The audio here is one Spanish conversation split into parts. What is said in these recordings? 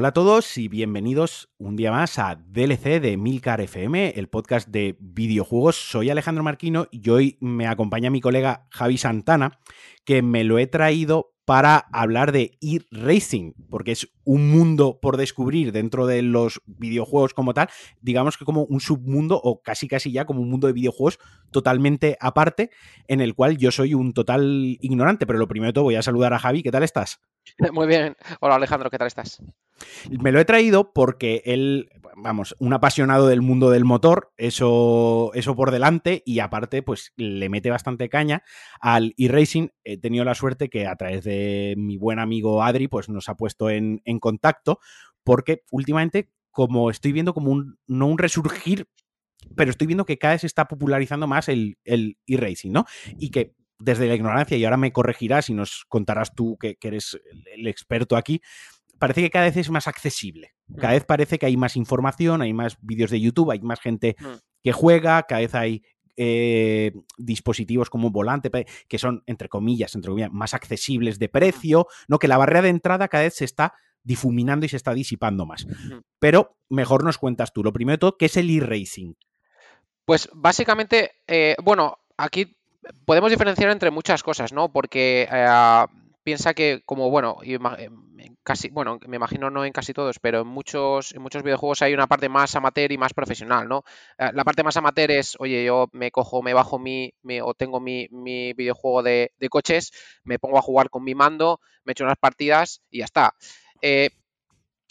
Hola a todos y bienvenidos un día más a DLC de Milcar FM, el podcast de videojuegos. Soy Alejandro Marquino y hoy me acompaña mi colega Javi Santana, que me lo he traído para hablar de e-racing, porque es un mundo por descubrir dentro de los videojuegos como tal, digamos que como un submundo o casi casi ya como un mundo de videojuegos totalmente aparte, en el cual yo soy un total ignorante, pero lo primero de todo voy a saludar a Javi, ¿qué tal estás? Muy bien. Hola Alejandro, ¿qué tal estás? Me lo he traído porque él, vamos, un apasionado del mundo del motor, eso, eso por delante, y aparte, pues le mete bastante caña al e-racing. He tenido la suerte que a través de mi buen amigo Adri, pues nos ha puesto en, contacto, porque últimamente, como estoy viendo como un, no un resurgir, pero estoy viendo que cada vez se está popularizando más el e-racing, ¿no? Y que desde la ignorancia, y ahora me corregirás y nos contarás tú que, que eres el experto aquí, parece que cada vez es más accesible. Cada mm. vez parece que hay más información, hay más vídeos de YouTube, hay más gente mm. que juega, cada vez hay eh, dispositivos como un volante que son, entre comillas, entre comillas, más accesibles de precio, ¿no? Que la barrera de entrada cada vez se está difuminando y se está disipando más. Pero mejor nos cuentas tú. Lo primero de todo, ¿qué es el e-racing? Pues básicamente, eh, bueno, aquí podemos diferenciar entre muchas cosas, ¿no? Porque eh, piensa que como bueno, casi, bueno, me imagino no en casi todos, pero en muchos, en muchos videojuegos hay una parte más amateur y más profesional, ¿no? Eh, la parte más amateur es, oye, yo me cojo, me bajo mi, o tengo mi, videojuego de, coches, me pongo a jugar con mi mando, me echo unas partidas y ya está. Eh,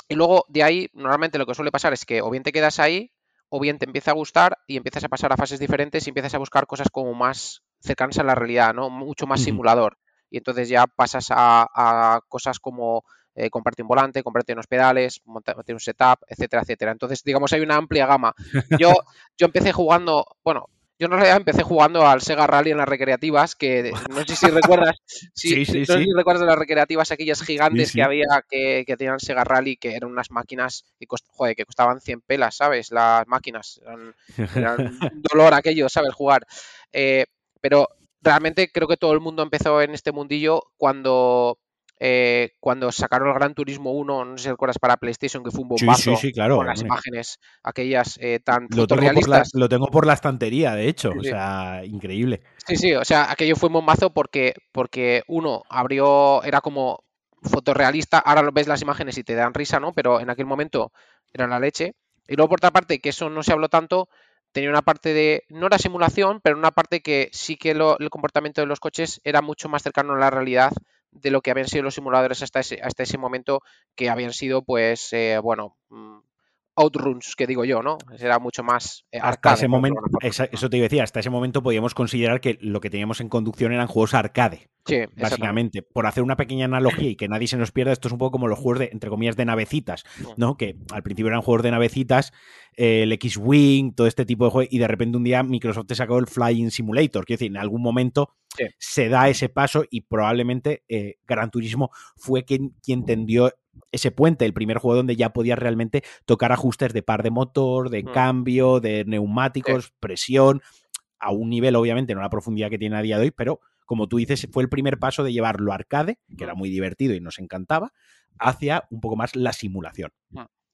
y luego de ahí, normalmente lo que suele pasar es que o bien te quedas ahí, o bien te empieza a gustar y empiezas a pasar a fases diferentes y empiezas a buscar cosas como más cercanas a la realidad, ¿no? Mucho más simulador y entonces ya pasas a, cosas como eh, comprarte un volante, comprarte unos pedales, montarte un setup, etcétera, etcétera. Entonces, digamos, hay una amplia gama. Yo, yo empecé jugando, bueno, yo en realidad empecé jugando al Sega Rally en las recreativas, que no sé si recuerdas, sí, sí, no sé si recuerdas de las recreativas aquellas gigantes que había que, que, tenían Sega Rally, que eran unas máquinas que, joder, que costaban 100 pelas, ¿sabes? Las máquinas, eran, un dolor aquello, ¿sabes? Jugar. Eh, pero realmente creo que todo el mundo empezó en este mundillo cuando eh, cuando sacaron el Gran Turismo 1, no sé si recuerdas para PlayStation, que fue un bombazo con las imágenes aquellas eh, tan lo fotorrealistas. Tengo lo tengo por la estantería, de hecho, o sea, increíble. Sí, sí, o sea, aquello fue un bombazo porque, porque uno abrió, era como fotorrealista, ahora lo ves las imágenes y te dan risa, ¿no? Pero en aquel momento era la leche. Y luego, por otra parte, que eso no se habló tanto, tenía una parte de, no era simulación, pero una parte que sí que el comportamiento de los coches era mucho más cercano a la realidad de lo que habían sido los simuladores hasta ese, hasta ese momento, que habían sido, pues, eh, bueno, mm, outruns, que digo yo, ¿no? Era mucho más eh, Hasta ese momento, eso te iba a decir, hasta ese momento podíamos considerar que lo que teníamos en conducción eran juegos arcade. Sí, básicamente. Por hacer una pequeña analogía y que nadie se nos pierda, esto es un poco como los juegos de, entre comillas, de navecitas, ¿no? Que al principio eran juegos de navecitas, eh, el X-Wing, todo este tipo de juegos, y de repente un día Microsoft te sacó el Flying Simulator. Quiero decir, en algún momento se da ese paso y probablemente eh, Gran Turismo fue quien, quien tendió ese puente, el primer juego donde ya podías realmente tocar ajustes de par de motor, de mm. cambio, de neumáticos, presión, a un nivel obviamente no la profundidad que tiene a día de hoy, pero como tú dices, fue el primer paso de llevarlo arcade, que era muy divertido y nos encantaba, hacia un poco más la simulación.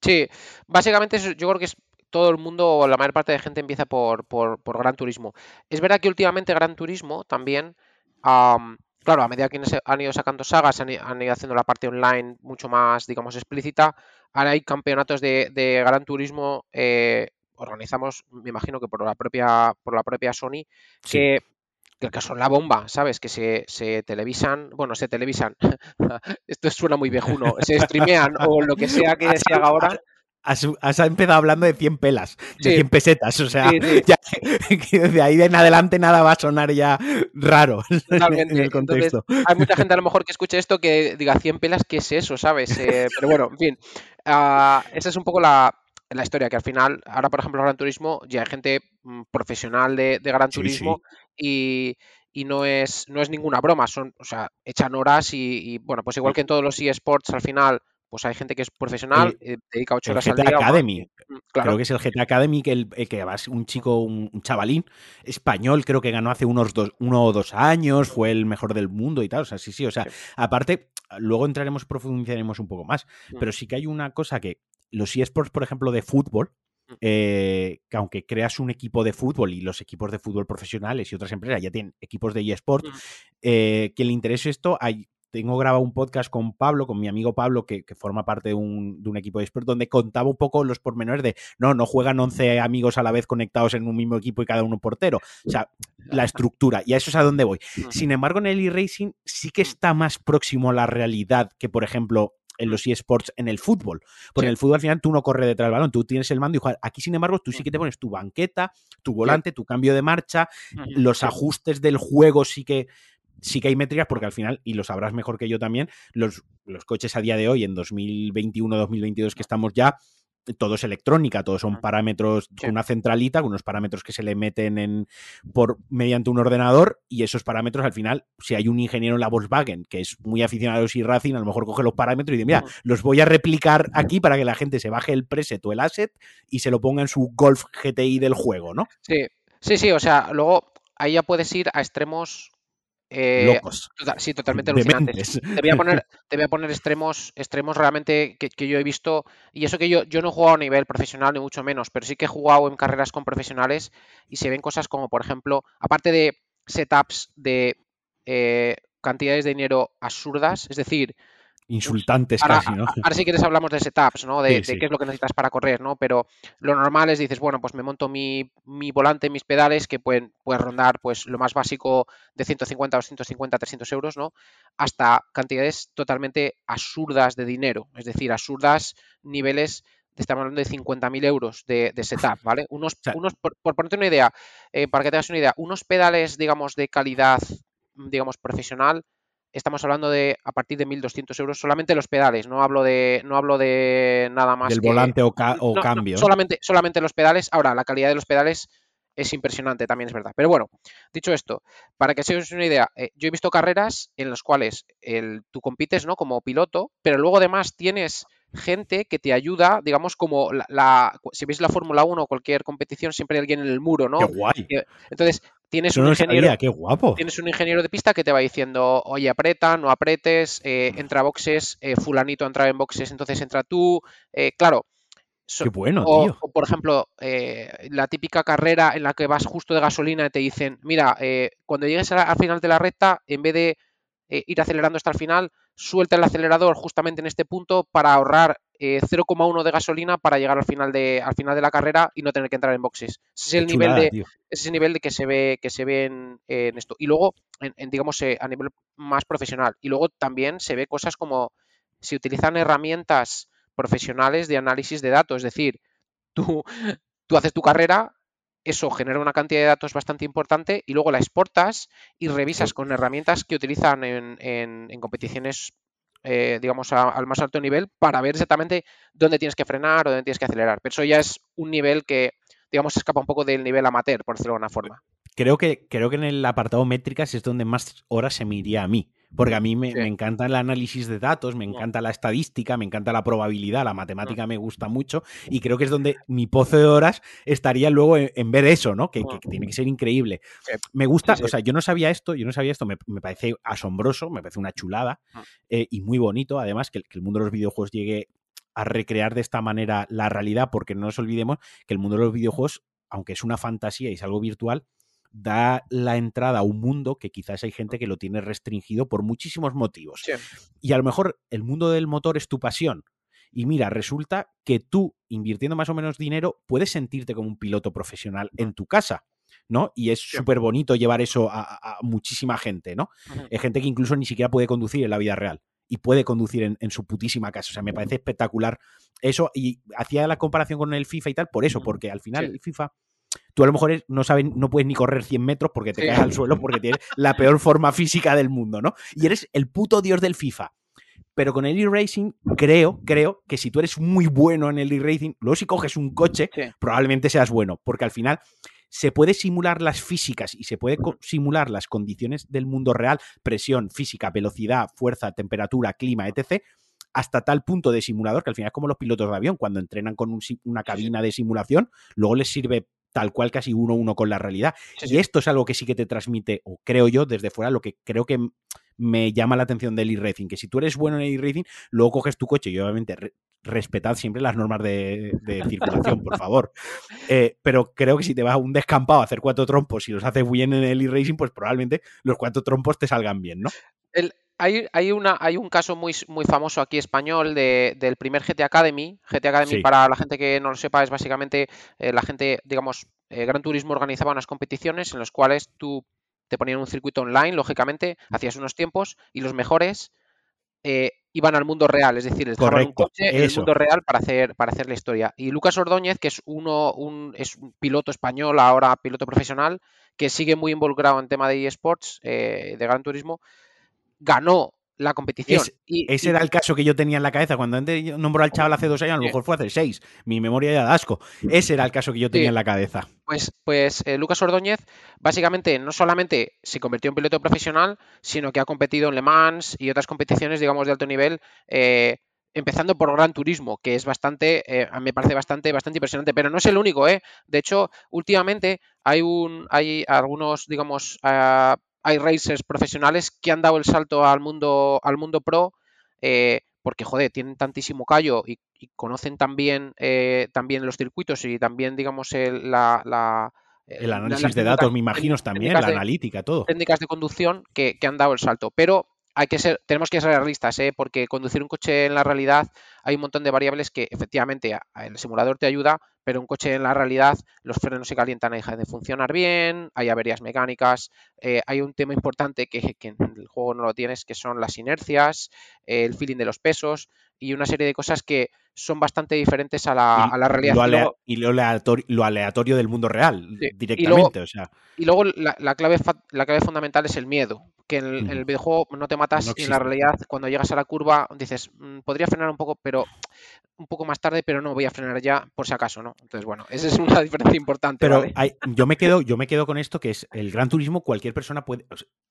Sí, básicamente yo creo que es todo el mundo, o la mayor parte de gente empieza por, por, Gran Turismo. Es verdad que últimamente Gran Turismo también Claro, a medida que han ido sacando sagas, han, ido haciendo la parte online mucho más, digamos, explícita. Ahora hay campeonatos de, Gran Turismo, eh, organizamos, me imagino que por la propia, por la propia Sony, que, que, son la bomba, ¿sabes? Que se, se televisan, bueno, se televisan, esto suena muy viejuno, se streamean o lo que sea que se haga ahora has, empezado hablando de 100 pelas, de 100 pesetas, o sea, de ahí en adelante nada va a sonar ya raro en el contexto. hay mucha gente a lo mejor que escuche esto que diga 100 pelas, ¿qué es eso, sabes? Eh, pero bueno, en fin, uh, esa es un poco la, historia, que al final, ahora por ejemplo, Gran Turismo, ya hay gente mm, profesional de, Gran Turismo y no es, no es ninguna broma, son, o sea, echan horas y, y bueno, pues igual que en todos los eSports al final pues hay gente que es profesional, eh, dedica ocho horas al día. Academy. Mm, creo que es el GTA Academy, que, el, que va un chico, un, chavalín español, creo que ganó hace unos dos, uno o dos años, fue el mejor del mundo y tal. O sea, sí, sí. O sea, aparte, luego entraremos, profundizaremos un poco más, mm. pero sí que hay una cosa que los eSports, por ejemplo, de fútbol. Eh, que aunque creas un equipo de fútbol y los equipos de fútbol profesionales y otras empresas ya tienen equipos de eSports, mm. eh, que le interese esto, hay, tengo grabado un podcast con Pablo, con mi amigo Pablo, que, forma parte de un, equipo de eSports, donde contaba un poco los pormenores de, no, no juegan 11 amigos a la vez conectados en un mismo equipo y cada uno portero. O sea, la estructura, y a eso es a dónde voy. Sin embargo, en el e-racing sí que está más próximo a la realidad que, por ejemplo, en los eSports en el fútbol. Porque en el fútbol al final tú no corres detrás del balón, tú tienes el mando y juegas. Aquí, sin embargo, tú sí que te pones tu banqueta, tu volante, tu cambio de marcha, los ajustes del juego sí que sí que hay métricas porque al final, y lo sabrás mejor que yo también, los, los coches a día de hoy, en 2021-2022 que estamos ya, todo es electrónica, todos son parámetros con una centralita, con unos parámetros que se le meten en, por, mediante un ordenador y esos parámetros al final, si hay un ingeniero en la Volkswagen que es muy aficionado a los e-racing, a lo mejor coge los parámetros y dice, mira, los voy a replicar aquí para que la gente se baje el preset o el asset y se lo ponga en su Golf GTI del juego, ¿no? Sí, sí, sí, o sea, luego ahí ya puedes ir a extremos eh, Locos. Sí, totalmente alucinantes. Te voy a poner, te voy a poner extremos, extremos realmente que, yo he visto. Y eso que yo, yo no he jugado a nivel profesional, ni mucho menos, pero sí que he jugado en carreras con profesionales y se ven cosas como, por ejemplo, aparte de setups de eh, cantidades de dinero absurdas, es decir, insultantes casi, ¿no? Ahora si quieres hablamos de setups, ¿no? De, qué es lo que necesitas para correr, ¿no? Pero lo normal es, dices, bueno, pues me monto mi, volante, mis pedales, que pueden, pueden rondar, pues, lo más básico de 150, 250, 300 euros, ¿no? Hasta cantidades totalmente absurdas de dinero, es decir, absurdas niveles estamos hablando de 50.000 euros de, setup, ¿vale? Unos, unos por, ponerte una idea, eh, para que te hagas una idea, unos pedales, digamos, de calidad, digamos, profesional, estamos hablando de a partir de 1.200 euros solamente los pedales, no hablo de, no hablo de nada más. Del volante o, cambio. solamente, solamente los pedales. Ahora, la calidad de los pedales es impresionante, también es verdad. Pero bueno, dicho esto, para que se os una idea, eh, yo he visto carreras en las cuales el, tú compites ¿no? como piloto, pero luego además tienes gente que te ayuda, digamos, como la, si veis la Fórmula 1 o cualquier competición, siempre hay alguien en el muro, ¿no? Qué guay. Entonces, tienes un ingeniero. qué guapo. Tienes un ingeniero de pista que te va diciendo, oye, aprieta, no apretes, eh, entra a boxes, eh, fulanito entra en boxes, entonces entra tú. Eh, claro. Qué bueno, tío. O, por ejemplo, la típica carrera en la que vas justo de gasolina y te dicen, mira, cuando llegues al final de la recta, en vez de ir acelerando hasta el final, suelta el acelerador justamente en este punto para ahorrar 0,1 eh, de gasolina para llegar al final de, al final de la carrera y no tener que entrar en boxes. Ese es el nivel de, ese es el nivel de que se ve, que se ve en, esto. Y luego, en, digamos, eh, a nivel más profesional. Y luego también se ve cosas como se utilizan herramientas profesionales de análisis de datos. Es decir, tú, tú haces tu carrera, eso genera una cantidad de datos bastante importante y luego la exportas y revisas con herramientas que utilizan en, en, competiciones, eh, digamos, al más alto nivel para ver exactamente dónde tienes que frenar o dónde tienes que acelerar. Pero eso ya es un nivel que, digamos, escapa un poco del nivel amateur, por decirlo de alguna forma. Creo que, creo que en el apartado métricas es donde más horas se me iría a mí. Porque a mí me, encanta el análisis de datos, me encanta la estadística, me encanta la probabilidad, la matemática me gusta mucho y creo que es donde mi pozo de horas estaría luego en, ver eso, ¿no? Que, tiene que ser increíble. Me gusta, o sea, yo no sabía esto, yo no sabía esto, me, parece asombroso, me parece una chulada eh, y muy bonito, además, que, que el mundo de los videojuegos llegue a recrear de esta manera la realidad, porque no nos olvidemos que el mundo de los videojuegos, aunque es una fantasía y es algo virtual, da la entrada a un mundo que quizás hay gente que lo tiene restringido por muchísimos motivos. Y a lo mejor el mundo del motor es tu pasión. Y mira, resulta que tú, invirtiendo más o menos dinero, puedes sentirte como un piloto profesional en tu casa. ¿no? Y es súper bonito llevar eso a, muchísima gente, ¿no? Hay gente que incluso ni siquiera puede conducir en la vida real y puede conducir en, su putísima casa. O sea, me parece espectacular eso. Y hacía la comparación con el FIFA y tal, por eso, porque al final el FIFA tú a lo mejor no sabes, no puedes ni correr 100 metros porque te caes al suelo porque tienes la peor forma física del mundo, ¿no? Y eres el puto dios del FIFA. Pero con el e-racing, creo, creo que si tú eres muy bueno en el e-racing, luego si coges un coche, probablemente seas bueno, porque al final se puede simular las físicas y se puede simular las condiciones del mundo real, presión, física, velocidad, fuerza, temperatura, clima, etc., hasta tal punto de simulador que al final es como los pilotos de avión, cuando entrenan con una cabina de simulación, luego les sirve tal cual casi uno a uno con la realidad. y esto es algo que sí que te transmite, o creo yo, desde fuera, lo que creo que me llama la atención del e-racing, que si tú eres bueno en el e-racing, luego coges tu coche y obviamente respetad siempre las normas de, circulación, por favor. Eh, pero creo que si te vas a un descampado a hacer cuatro trompos y los haces bien en el e-racing, pues probablemente los cuatro trompos te salgan bien, ¿no? Hay, hay, una, hay un caso muy, muy famoso aquí español del primer GT Academy. GT Academy, para la gente que no lo sepa, es básicamente eh, la gente, digamos, eh, Gran Turismo organizaba unas competiciones en las cuales tú te ponían un circuito online, lógicamente, hacías unos tiempos y los mejores eh, iban al mundo real, es decir, les daban un coche en el mundo real para hacer, para hacer la historia. Y Lucas Ordóñez, que es uno, un, es un piloto español, ahora piloto profesional, que sigue muy involucrado en tema de eSports, de Gran Turismo, ganó la competición. y, ese era el caso que yo tenía en la cabeza. Cuando nombró al chaval hace dos años, a lo mejor fue hace seis. Mi memoria ya da asco. Ese era el caso que yo tenía en la cabeza. Pues, pues eh, Lucas Ordóñez, básicamente, no solamente se convirtió en piloto profesional, sino que ha competido en Le Mans y otras competiciones, digamos, de alto nivel. Eh, empezando por Gran Turismo, que es bastante, eh, me parece bastante, bastante impresionante, pero no es el único, ¿eh? De hecho, últimamente hay un, hay algunos, digamos, ah, hay racers profesionales que han dado el salto al mundo, al mundo pro, eh, porque, joder, tienen tantísimo callo y, conocen también, eh, también los circuitos y también, digamos, el, la, el análisis de datos, me imagino, también, la analítica, todo. Técnicas de conducción que, que, han dado el salto. Pero hay que ser, tenemos que ser realistas, ¿eh? porque conducir un coche en la realidad hay un montón de variables que efectivamente el simulador te ayuda, pero un coche en la realidad los frenos se calientan y dejan de funcionar bien, hay averías mecánicas, eh, hay un tema importante que, en el juego no lo tienes, que son las inercias, el feeling de los pesos y una serie de cosas que son bastante diferentes a la, realidad. Y lo, aleatorio, del mundo real, directamente. Y luego, la, clave, la clave fundamental es el miedo que en el, videojuego no te matas y en la realidad cuando llegas a la curva dices, mm, podría frenar un poco, pero un poco más tarde, pero no voy a frenar ya por si acaso, ¿no? Entonces, bueno, esa es una diferencia importante. Pero yo me quedo, yo me quedo con esto que es el Gran Turismo, cualquier persona puede.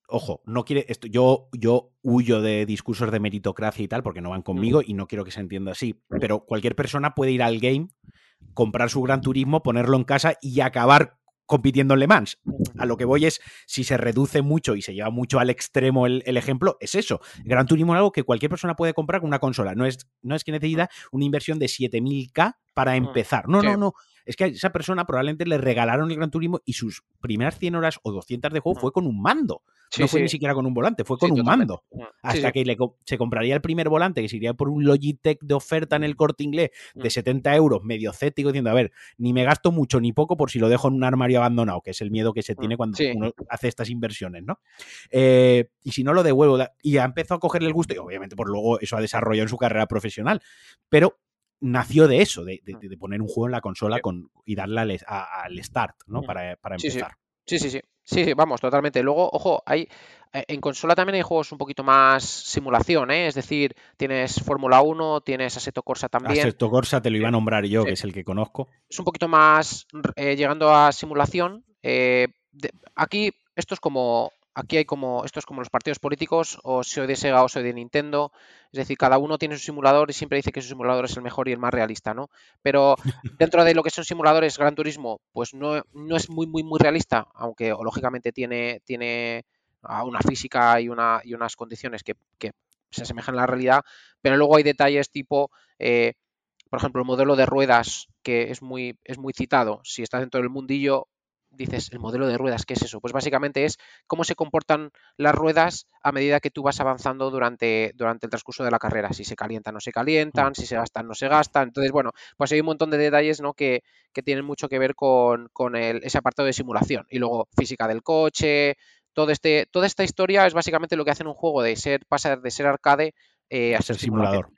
ojo, no quiere. Esto, yo, yo huyo de discursos de meritocracia y tal, porque no van conmigo y no quiero que se entienda así. Pero cualquier persona puede ir al game, comprar su Gran Turismo, ponerlo en casa y acabar compitiendo en Le Mans. A lo que voy es, si se reduce mucho y se lleva mucho al extremo el, ejemplo, es eso. Gran Turismo es algo que cualquier persona puede comprar con una consola. No es, no es que necesita una inversión de 7000K para empezar. No, no, no. Es que a esa persona probablemente le regalaron el Gran Turismo y sus primeras 100 horas o 200 de juego fue con un mando. No fue ni siquiera con un volante, fue con un mando. Hasta que se compraría el primer volante, que sería por un Logitech de oferta en el corte inglés de 70 mm. euros, medio cético, diciendo, a ver, ni me gasto mucho ni poco por si lo dejo en un armario abandonado, que es el miedo que se tiene cuando uno hace estas inversiones, ¿no? Eh, y si no lo devuelvo, y ya empezó a cogerle el gusto, y obviamente por luego eso ha desarrollado en su carrera profesional, pero nació de eso, de, mm. poner un juego en la consola con, y darle al, start, ¿no? Para, para empezar. Sí, sí, sí. Sí, vamos, totalmente. Luego, ojo, hay eh, en consola también hay juegos un poquito más simulación, ¿eh? Es decir, tienes Fórmula 1, tienes Assetto Corsa también. Assetto Corsa te lo iba a nombrar yo, que es el que conozco. Es un poquito más eh, llegando a simulación. aquí esto es como aquí hay como, esto es como los partidos políticos, o soy de Sega o soy de Nintendo, es decir, cada uno tiene su simulador y siempre dice que su simulador es el mejor y el más realista, ¿no? Pero dentro de lo que son simuladores, Gran Turismo, pues no, no es muy, muy, muy realista, aunque lógicamente tiene, tiene una física y, una, y unas condiciones que, se asemejan a la realidad, pero luego hay detalles tipo... Eh, por ejemplo, el modelo de ruedas, que es muy, es muy citado. Si estás dentro del mundillo, dices, el modelo de ruedas, ¿qué es eso? Pues básicamente es cómo se comportan las ruedas a medida que tú vas avanzando durante, durante el transcurso de la carrera. Si se calientan, no se calientan, si se gastan, no se gastan. Entonces, bueno, pues hay un montón de detalles ¿no? que, tienen mucho que ver con, ese apartado de simulación. Y luego física del coche, todo este, toda esta historia es básicamente lo que hace en un juego de ser, pasar de ser arcade eh, a ser simulador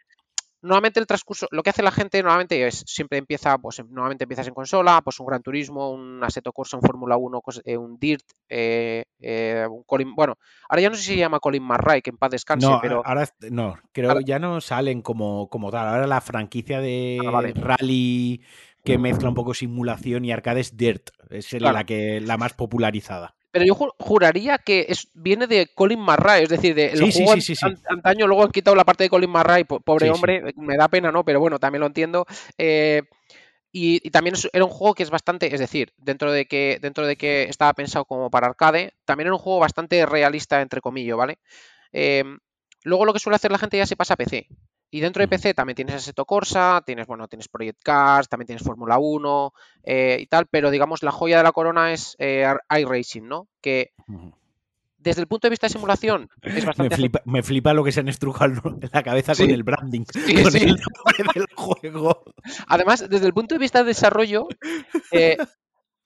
normalmente el transcurso, lo que hace la gente normalmente es, siempre empieza, pues normalmente empiezas en consola, pues un Gran Turismo, un Assetto Corsa, un Fórmula 1, eh, un Dirt, eh, eh, un Colin, bueno, ahora ya no sé si se llama Colin McRae, que en paz descanse, no, pero... ahora no, creo ya no salen como, como tal, ahora la franquicia de ah, rally que mezcla un poco simulación y arcade es Dirt, es la, que, la más popularizada pero yo juraría que es, viene de Colin McRae, es decir, de el juego antaño, luego han quitado la parte de Colin McRae, pobre hombre, me da pena, ¿no? Pero bueno, también lo entiendo. Eh, Y, también era un juego que es bastante, es decir, dentro de que dentro de que estaba pensado como para arcade, también era un juego bastante realista entre comillas, ¿vale? Em, luego lo que suele hacer la gente ya se pasa a PC. Y dentro de PC también tienes Assetto Corsa, tienes, bueno, tienes Project Cars, también tienes Fórmula 1 eh, y tal, pero digamos la joya de la corona es eh, iRacing, ¿no? Que desde el punto de vista de simulación, es bastante. Me flipa, lo que se han estrujado en la cabeza con el branding, con el nombre del juego. Además, desde el punto de vista de desarrollo, eh,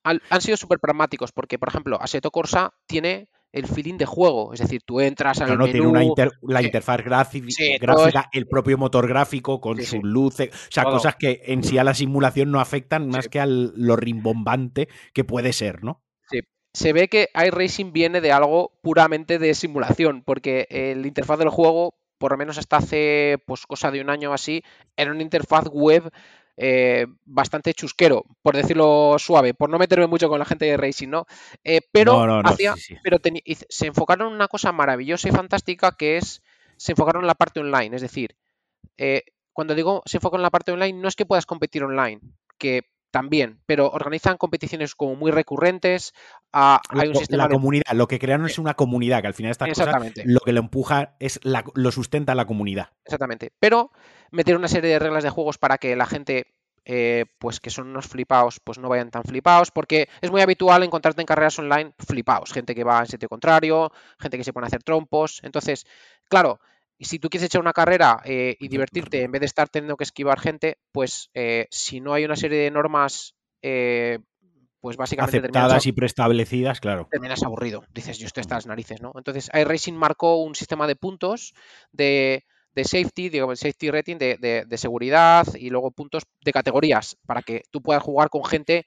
han sido súper pragmáticos, porque, por ejemplo, Assetto Corsa tiene el feeling de juego. Es decir, tú entras al no, tiene una la interfaz gráfica, el propio motor gráfico con sus luces, o sea, cosas que en sí a la simulación no afectan más que a lo rimbombante que puede ser, ¿no? se ve que iRacing viene de algo puramente de simulación, porque el interfaz del juego, por lo menos hasta hace pues cosa de un año o así, era una interfaz web eh, bastante chusquero, por decirlo suave, por no meterme mucho con la gente de Racing, ¿no? Eh, pero pero se enfocaron en una cosa maravillosa y fantástica que es, se enfocaron en la parte online, es decir, eh, cuando digo se enfocan en la parte online, no es que puedas competir online, que también, pero organizan competiciones como muy recurrentes. Ah, hay un sistema la comunidad, lo que crearon es una comunidad, que al final estas Exactamente. lo que lo empuja es lo sustenta la comunidad. Exactamente. Pero metieron una serie de reglas de juegos para que la gente, eh, pues que son unos flipados, pues no vayan tan flipados, porque es muy habitual encontrarte en carreras online flipados, gente que va en sitio contrario, gente que se pone a hacer trompos. Entonces, claro, y si tú quieres echar una carrera eh, y divertirte en vez de estar teniendo que esquivar gente, pues eh, si no hay una serie de normas, eh, pues básicamente aceptadas y preestablecidas, claro. Terminas aburrido. Dices, yo estoy estas narices, ¿no? Entonces, iRacing marcó un sistema de puntos de, safety, digo, safety rating de, de, seguridad y luego puntos de categorías para que tú puedas jugar con gente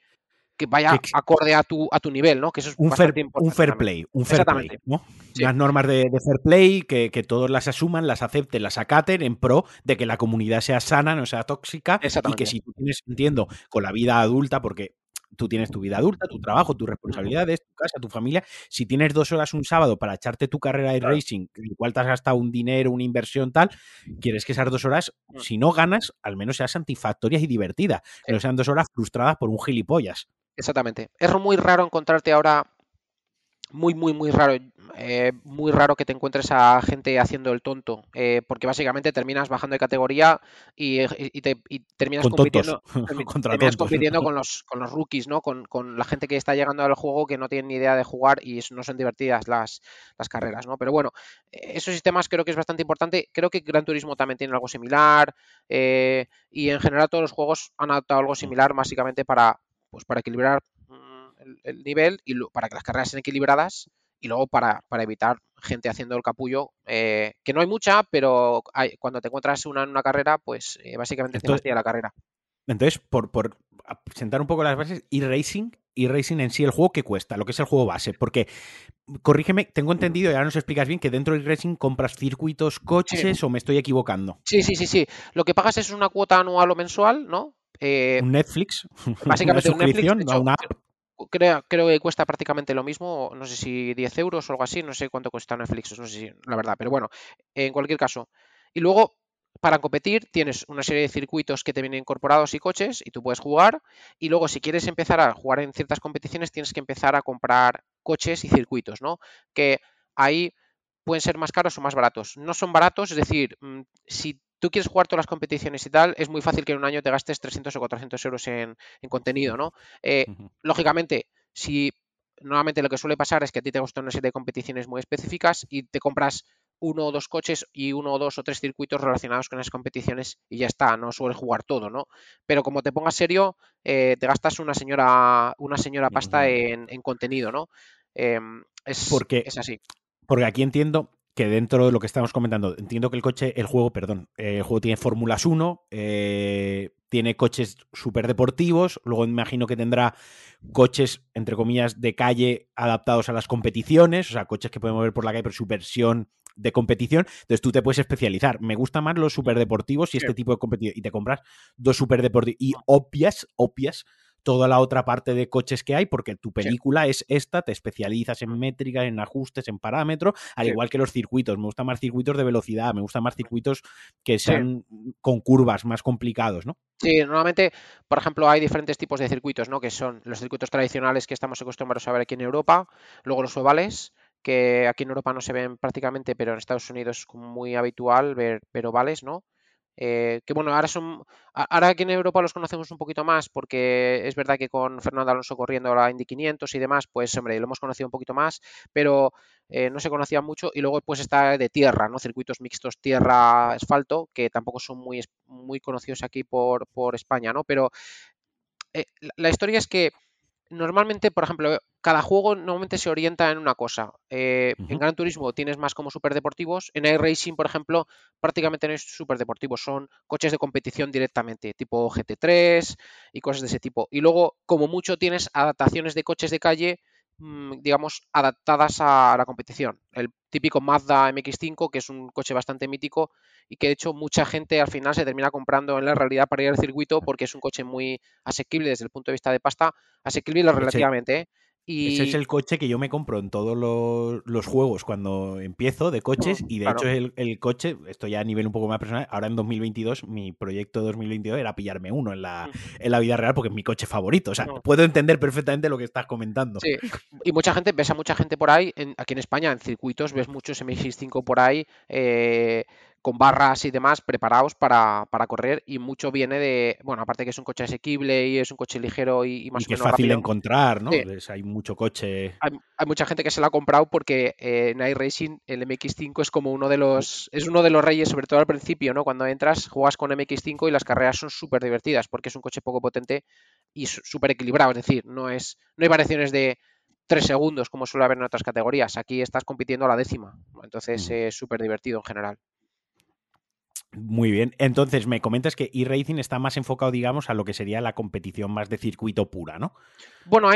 que vaya acorde a tu, a tu nivel, ¿no? Que eso es un fair, un fair play, un fair play, ¿no? Las normas de, fair play, que, todos las asuman, las acepten, las acaten en pro de que la comunidad sea sana, no sea tóxica y que si tú tienes, entiendo, con la vida adulta, porque tú tienes tu vida adulta, tu trabajo, tus responsabilidades, tu casa, tu familia. Si tienes dos horas un sábado para echarte tu carrera de racing, en cual te has gastado un dinero, una inversión, tal, quieres que esas dos horas, mm. si no ganas, al menos sean satisfactorias y divertidas. Que no sean dos horas frustradas por un gilipollas. Exactamente. Es muy raro encontrarte ahora, muy, muy, muy raro, eh, muy raro que te encuentres a gente haciendo el tonto, eh, porque básicamente terminas bajando de categoría y, te, terminas compitiendo, compitiendo con, los, con los rookies, ¿no? Con, la gente que está llegando al juego que no tiene ni idea de jugar y no son divertidas las, las carreras, ¿no? Pero bueno, esos sistemas creo que es bastante importante. Creo que Gran Turismo también tiene algo similar eh, y en general todos los juegos han adoptado algo similar básicamente para, pues para equilibrar mm, el, nivel y para que las carreras sean equilibradas y luego para, evitar gente haciendo el capullo, eh, que no hay mucha, pero cuando te encuentras una en una carrera, pues eh, básicamente te fastidia la carrera. Entonces, por, por sentar un poco las bases, y racing y racing en sí, el juego que cuesta, lo que es el juego base, porque corrígeme, tengo entendido, y ahora nos explicas bien, que dentro de racing compras circuitos, coches o me estoy equivocando. Sí, sí, sí, sí. Lo que pagas es una cuota anual o mensual, ¿no? Eh, un Netflix. Básicamente un Netflix. Creo, creo, que cuesta prácticamente lo mismo, no sé si 10 euros o algo así, no sé cuánto cuesta Netflix, no sé si, la verdad, pero bueno, en cualquier caso. Y luego, para competir, tienes una serie de circuitos que te vienen incorporados y coches y tú puedes jugar. Y luego, si quieres empezar a jugar en ciertas competiciones, tienes que empezar a comprar coches y circuitos, ¿no? Que ahí pueden ser más caros o más baratos. No son baratos, es decir, mm, si tú quieres jugar todas las competiciones y tal, es muy fácil que en un año te gastes 300 o 400 euros en, contenido, ¿no? Eh, lógicamente, si normalmente lo que suele pasar es que a ti te gustan una serie de competiciones muy específicas y te compras uno o dos coches y uno o dos o tres circuitos relacionados con esas competiciones y ya está, no sueles jugar todo, ¿no? Pero como te pongas serio, eh, te gastas una señora, una señora pasta en, contenido, ¿no? Em, es, porque, es así. Porque aquí entiendo que dentro de lo que estamos comentando, entiendo que el coche, el juego, perdón, eh, el juego tiene Fórmulas 1, eh, tiene coches súper deportivos, luego imagino que tendrá coches, entre comillas, de calle adaptados a las competiciones, o sea, coches que pueden mover por la calle, pero su versión de competición, entonces tú te puedes especializar. Me gusta más los superdeportivos y este tipo de competición, y te compras dos superdeportivos y obvias, obvias toda la otra parte de coches que hay, porque tu película es esta, te especializas en métrica, en ajustes, en parámetros, al igual que los circuitos. Me gustan más circuitos de velocidad, me gustan más circuitos que sean con curvas más complicados, ¿no? Sí, normalmente, por ejemplo, hay diferentes tipos de circuitos, ¿no? Que son los circuitos tradicionales que estamos acostumbrados a ver aquí en Europa, luego los ovales, que aquí en Europa no se ven prácticamente, pero en Estados Unidos es muy habitual ver, ver ovales, ¿no? Eh, que bueno, ahora son. Ahora aquí en Europa los conocemos un poquito más, porque es verdad que con Fernando Alonso corriendo la Indy 500 y demás, pues hombre, lo hemos conocido un poquito más, pero eh, no se conocía mucho. Y luego, pues está de tierra, ¿no? Circuitos mixtos tierra-asfalto, que tampoco son muy, muy conocidos aquí por, por España, ¿no? Pero eh, la historia es que normalmente, por ejemplo, cada juego normalmente se orienta en una cosa. Eh, en Gran Turismo tienes más como superdeportivos. En iRacing, por ejemplo, prácticamente no es superdeportivos, son coches de competición directamente, tipo GT3 y cosas de ese tipo. Y luego, como mucho, tienes adaptaciones de coches de calle Mm, digamos, adaptadas a la competición. El típico Mazda MX5, que es un coche bastante mítico y que de hecho mucha gente al final se termina comprando en la realidad para ir al circuito porque es un coche muy asequible desde el punto de vista de pasta, asequible relativamente. ¿eh? Ese es el coche que yo me compro en todos los, juegos cuando empiezo de coches y de hecho el, el, coche, esto ya a nivel un poco más personal, ahora en 2022, mi proyecto 2022 era pillarme uno en la, en la vida real porque es mi coche favorito. O sea, puedo entender perfectamente lo que estás comentando. Sí, y mucha gente, ves a mucha gente por ahí, aquí en España, en circuitos, ves muchos MX5 por ahí. Eh, con barras y demás preparados para, correr y mucho viene de, bueno, aparte que es un coche asequible y es un coche ligero y, más y que es fácil de encontrar, ¿no? hay mucho coche. Hay, mucha gente que se lo ha comprado porque eh, en iRacing el MX5 es como uno de los, es uno de los reyes, sobre todo al principio, ¿no? Cuando entras, juegas con MX5 y las carreras son súper divertidas porque es un coche poco potente y súper equilibrado, es decir, no es, no hay variaciones de tres segundos como suele haber en otras categorías. Aquí estás compitiendo a la décima, entonces es súper divertido en general. Muy bien. Entonces, me comentas que e-racing está más enfocado, digamos, a lo que sería la competición más de circuito pura, ¿no? Bueno,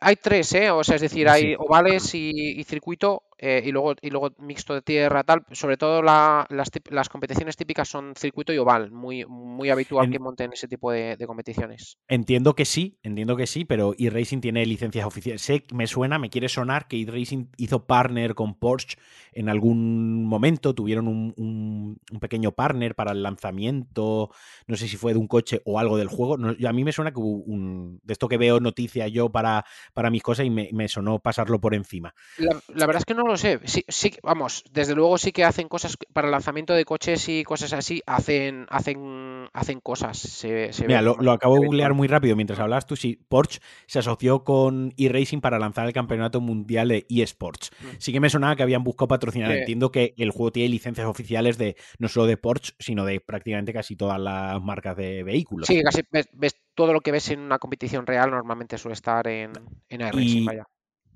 hay, tres, ¿eh? O sea, es decir, hay ovales y, circuito eh, y, luego, y luego mixto de tierra, tal. Sobre todo las, las, competiciones típicas son circuito y oval. Muy, muy habitual que monten ese tipo de, competiciones. Entiendo que sí, entiendo que sí, pero e-racing tiene licencias oficiales. Sé, me suena, me quiere sonar que e-racing hizo partner con Porsche en algún momento. Tuvieron un, pequeño partner para el lanzamiento. No sé si fue de un coche o algo del juego. a mí me suena que hubo un. De esto que veo noticias yo para, para mis cosas y me, sonó pasarlo por encima. La, verdad es que no lo sé. Sí, sí, vamos, desde luego sí que hacen cosas para el lanzamiento de coches y cosas así, hacen, hacen, hacen cosas. Mira, lo, acabo de googlear muy rápido mientras hablabas tú. Sí, Porsche se asoció con eRacing para lanzar el campeonato mundial de eSports. Mm. Sí que me sonaba que habían buscado patrocinar. Entiendo que el juego tiene licencias oficiales de no solo de Porsche, sino de prácticamente casi todas las marcas de vehículos. Sí, casi ves todo lo que ves en una competición real normalmente suele estar en, en y,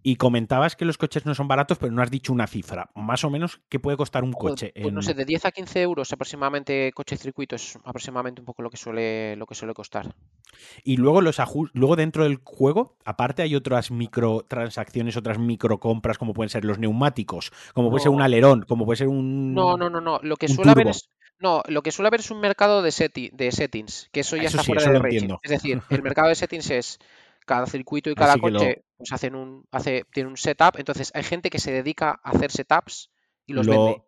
Y comentabas que los coches no son baratos, pero no has dicho una cifra. Más o menos, ¿qué puede costar un coche? Pues, no sé, de 10 a 15 euros aproximadamente coche circuito es aproximadamente un poco lo que suele, lo que suele costar. Y luego los luego dentro del juego, aparte hay otras microtransacciones, otras microcompras, como pueden ser los neumáticos, como puede ser un alerón, como puede ser un. No, no, no, no. Lo que suele haber es. No, lo que suele haber es un mercado de, de settings, que eso ya está fuera de racing. Es decir, el mercado de settings es cada circuito y cada coche pues hacen un, hace, tiene un setup. Entonces hay gente que se dedica a hacer setups y los vende.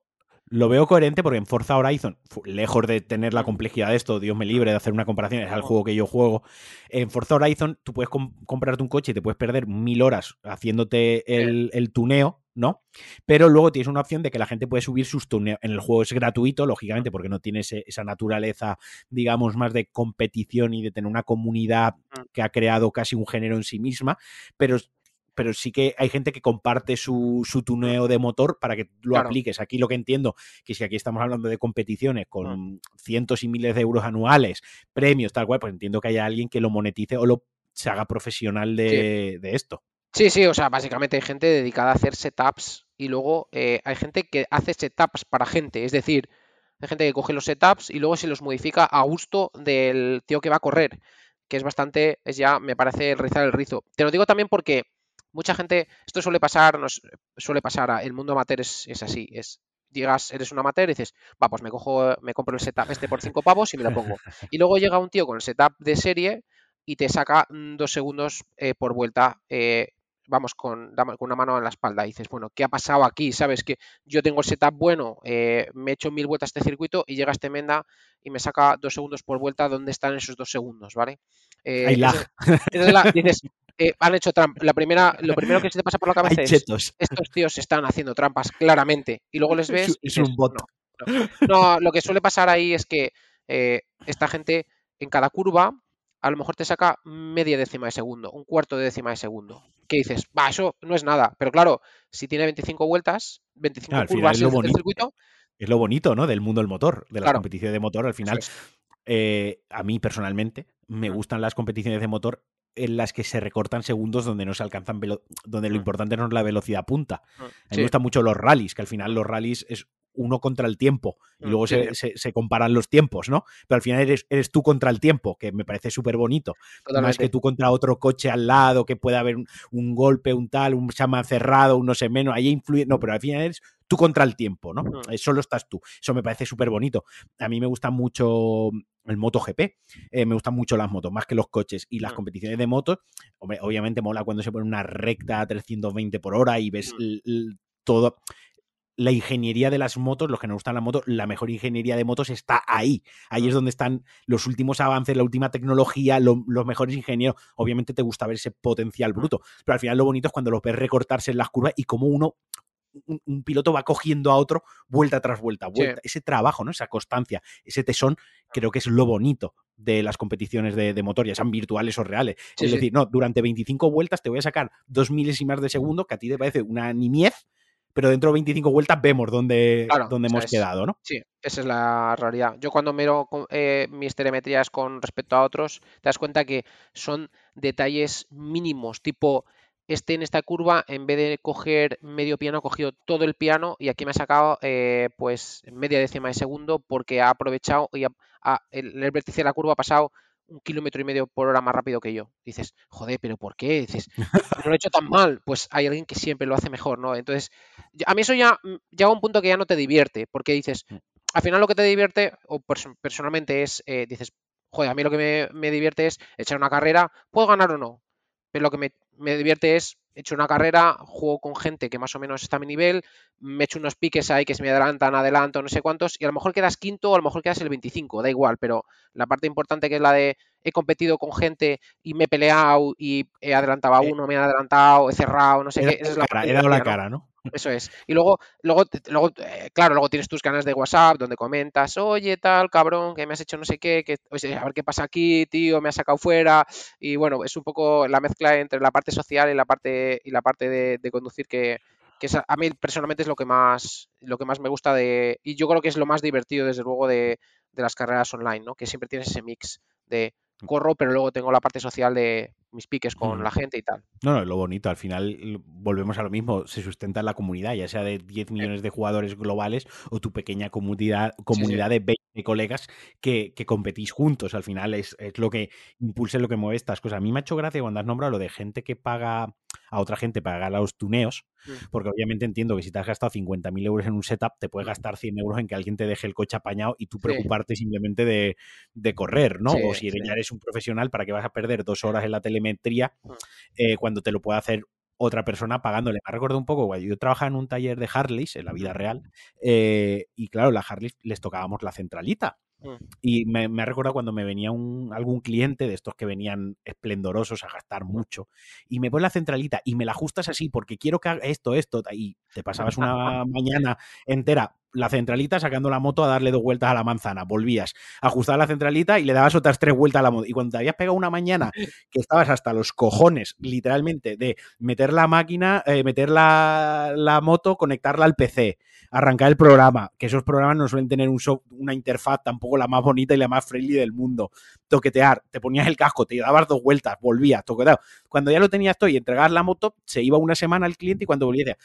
Lo veo coherente porque en Forza Horizon, lejos de tener la complejidad de esto, Dios me libre de hacer una comparación, es el juego que yo juego. En Forza Horizon tú puedes comprarte un coche y te puedes perder mil horas haciéndote el tuneo ¿no? Pero luego tienes una opción de que la gente puede subir sus tuneos. En el juego es gratuito, lógicamente, porque no tiene esa naturaleza, digamos, más de competición y de tener una comunidad mm. que ha creado casi un género en sí misma, pero pero sí que hay gente que comparte su, su tuneo de motor para que lo apliques. Aquí lo que entiendo, que si aquí estamos hablando de competiciones con mm. cientos y miles de euros anuales, premios, tal cual, pues entiendo que haya alguien que lo monetice o lo se haga profesional de esto. Sí, sí, o sea, básicamente hay gente dedicada a hacer setups y luego eh, hay gente que hace setups para gente, es decir, hay gente que coge los setups y luego se los modifica a gusto del tío que va a correr, que es bastante, es ya, me parece rizar el rizo. Te lo digo también porque mucha gente, esto suele pasar, nos, suele pasar, el mundo amateur es, es así, es llegas, eres un amateur y dices, va, pues me cojo, me compro el setup este por cinco pavos y me lo pongo. Y luego llega un tío con el setup de serie y te saca dos segundos eh, por vuelta. Eh, vamos, con, con, una mano en la espalda. Y dices, bueno, ¿qué ha pasado aquí? Sabes que yo tengo el setup bueno, eh, me he hecho mil vueltas este circuito y llega este Menda y me saca dos segundos por vuelta. ¿Dónde están esos dos segundos? ¿Vale? Hay lag. dices, han hecho trampas. La primera, lo primero que se te pasa por la cabeza es estos tíos están haciendo trampas claramente. Y luego les ves. Es, un bot. No, lo que suele pasar ahí es que esta gente en cada curva a lo mejor te saca media décima de segundo, un cuarto de décima de segundo. ¿Qué dices? Va, eso no es nada. Pero claro, si tiene 25 vueltas, 25 curvas en el circuito. Es lo bonito, ¿no? Del mundo del motor, de la competición de motor. Al final, eh, a mí personalmente me gustan las competiciones de motor en las que se recortan segundos donde no se alcanzan donde lo importante no es la velocidad punta. A mí me gustan mucho los rallies, que al final los rallies es uno contra el tiempo y mm, luego se, comparan los tiempos, ¿no? Pero al final eres, eres tú contra el tiempo, que me parece súper bonito. Más que tú contra otro coche al lado, que pueda haber un, golpe, un tal, un chama cerrado, un no sé menos, ahí influye. No, pero al final eres tú contra el tiempo, ¿no? Mm. Eh, solo estás tú. Eso me parece súper bonito. A mí me gusta mucho el MotoGP, eh, me gustan mucho las motos, más que los coches y las mm. competiciones de motos. obviamente mola cuando se pone una recta a 320 por hora y ves todo la ingeniería de las motos, los que nos gustan las motos, la mejor ingeniería de motos está ahí. Ahí es donde están los últimos avances, la última tecnología, los mejores ingenieros. Obviamente te gusta ver ese potencial bruto, pero al final lo bonito es cuando los ves recortarse en las curvas y cómo uno, un, piloto va cogiendo a otro vuelta tras vuelta, vuelta. Ese trabajo, ¿no? Esa constancia, ese tesón, creo que es lo bonito de las competiciones de, motor, ya sean virtuales o reales. es decir, no, durante 25 vueltas te voy a sacar dos milésimas de segundo, que a ti te parece una nimiez, pero dentro de 25 vueltas vemos dónde, hemos quedado, ¿no? Sí, esa es la realidad. Yo cuando miro eh, mis telemetrías con respecto a otros, te das cuenta que son detalles mínimos, tipo este en esta curva, en vez de coger medio piano, ha cogido todo el piano y aquí me ha sacado eh, pues media décima de segundo porque ha aprovechado y el, el vértice de la curva ha pasado un kilómetro y medio por hora más rápido que yo. Dices, joder, pero ¿por qué? Dices, no lo he hecho tan mal. Pues hay alguien que siempre lo hace mejor, ¿no? Entonces, a mí eso ya mm, llega a un punto que ya no te divierte, porque dices, mm. al final lo que te divierte, o personalmente es, eh, dices, joder, a mí lo que me, me, divierte es echar una carrera, puedo ganar o no, pero lo que me, me divierte es he hecho una carrera, juego con gente que más o menos está a mi nivel, me echo unos piques ahí que se me adelantan, adelanto, no sé cuántos, y a lo mejor quedas quinto o a lo mejor quedas el 25, da igual, pero la parte importante que es la de he competido con gente y me he peleado y he adelantado a eh, uno, me he adelantado, he cerrado, no sé qué. Esa es la cara, he dado la cara, ¿no? Eso es. Y luego, luego, luego eh, claro, luego tienes tus canales de WhatsApp donde comentas, oye, tal, cabrón, que me has hecho no sé qué, que, oye, a ver qué pasa aquí, tío, me has sacado fuera. Y bueno, es un poco la mezcla entre la parte social y la parte, y la parte de, conducir que, que a mí personalmente es lo que más lo que más me gusta de y yo creo que es lo más divertido desde luego de, de las carreras online, ¿no? Que siempre tienes ese mix de. Corro, pero luego tengo la parte social de mis piques con la gente y tal. No, no, lo bonito, al final volvemos a lo mismo, se sustenta en la comunidad, ya sea de 10 millones de jugadores globales o tu pequeña comunidad, comunidad de 20 colegas que, que, competís juntos, al final es, es lo que impulsa, lo que mueve estas cosas. A mí me ha hecho gracia cuando has nombrado lo de gente que paga a otra gente para ganar los tuneos, mm. porque obviamente entiendo que si te has gastado 50.000 euros en un setup, te puedes mm. gastar 100 euros en que alguien te deje el coche apañado y tú preocuparte simplemente de, de, correr, ¿no? o si ya eres un profesional, ¿para que vas a perder dos horas en la telemetría mm. eh, cuando te lo puede hacer otra persona pagándole. Me recuerdo un poco, yo trabajaba en un taller de Harleys en la vida real eh, y claro, la Harleys les tocábamos la centralita. Mm. Y me, me, ha recordado cuando me venía un, algún cliente de estos que venían esplendorosos a gastar mucho y me pone la centralita y me la ajustas así porque quiero que haga esto, esto, y te pasabas una mañana entera la centralita sacando la moto a darle dos vueltas a la manzana. Volvías, ajustar la centralita y le dabas otras tres vueltas a la moto. Y cuando te habías pegado una mañana que estabas hasta los cojones, literalmente, de meter la máquina, eh, meter la, la, moto, conectarla al PC, arrancar el programa, que esos programas no suelen tener un una interfaz tampoco la más bonita y la más friendly del mundo. Toquetear, te ponías el casco, te dabas dos vueltas, volvías, toquetear. Cuando ya lo tenías todo y entregabas la moto, se iba una semana al cliente y cuando volvías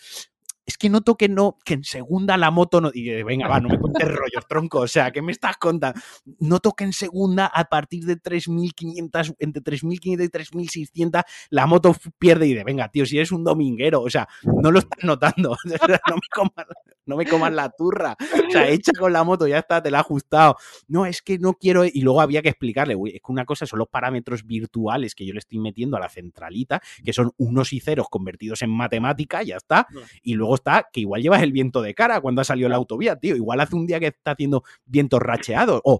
es que noto que no, que en segunda la moto no. Y venga, va, no me cuentes rollos, tronco. O sea, ¿qué me estás contando? Noto que en segunda, a partir de 3.500, entre 3.500 y 3.600, la moto pierde y de venga, tío, si eres un dominguero, o sea, no lo estás notando. no, me comas, no me comas la turra. O sea, echa con la moto, ya está, te la ha ajustado. No, es que no quiero. Y luego había que explicarle, güey, es que una cosa son los parámetros virtuales que yo le estoy metiendo a la centralita, que son unos y ceros convertidos en matemática, ya está. Y luego está que igual llevas el viento de cara cuando ha salido la autovía, tío. Igual hace un día que está haciendo vientos racheados. O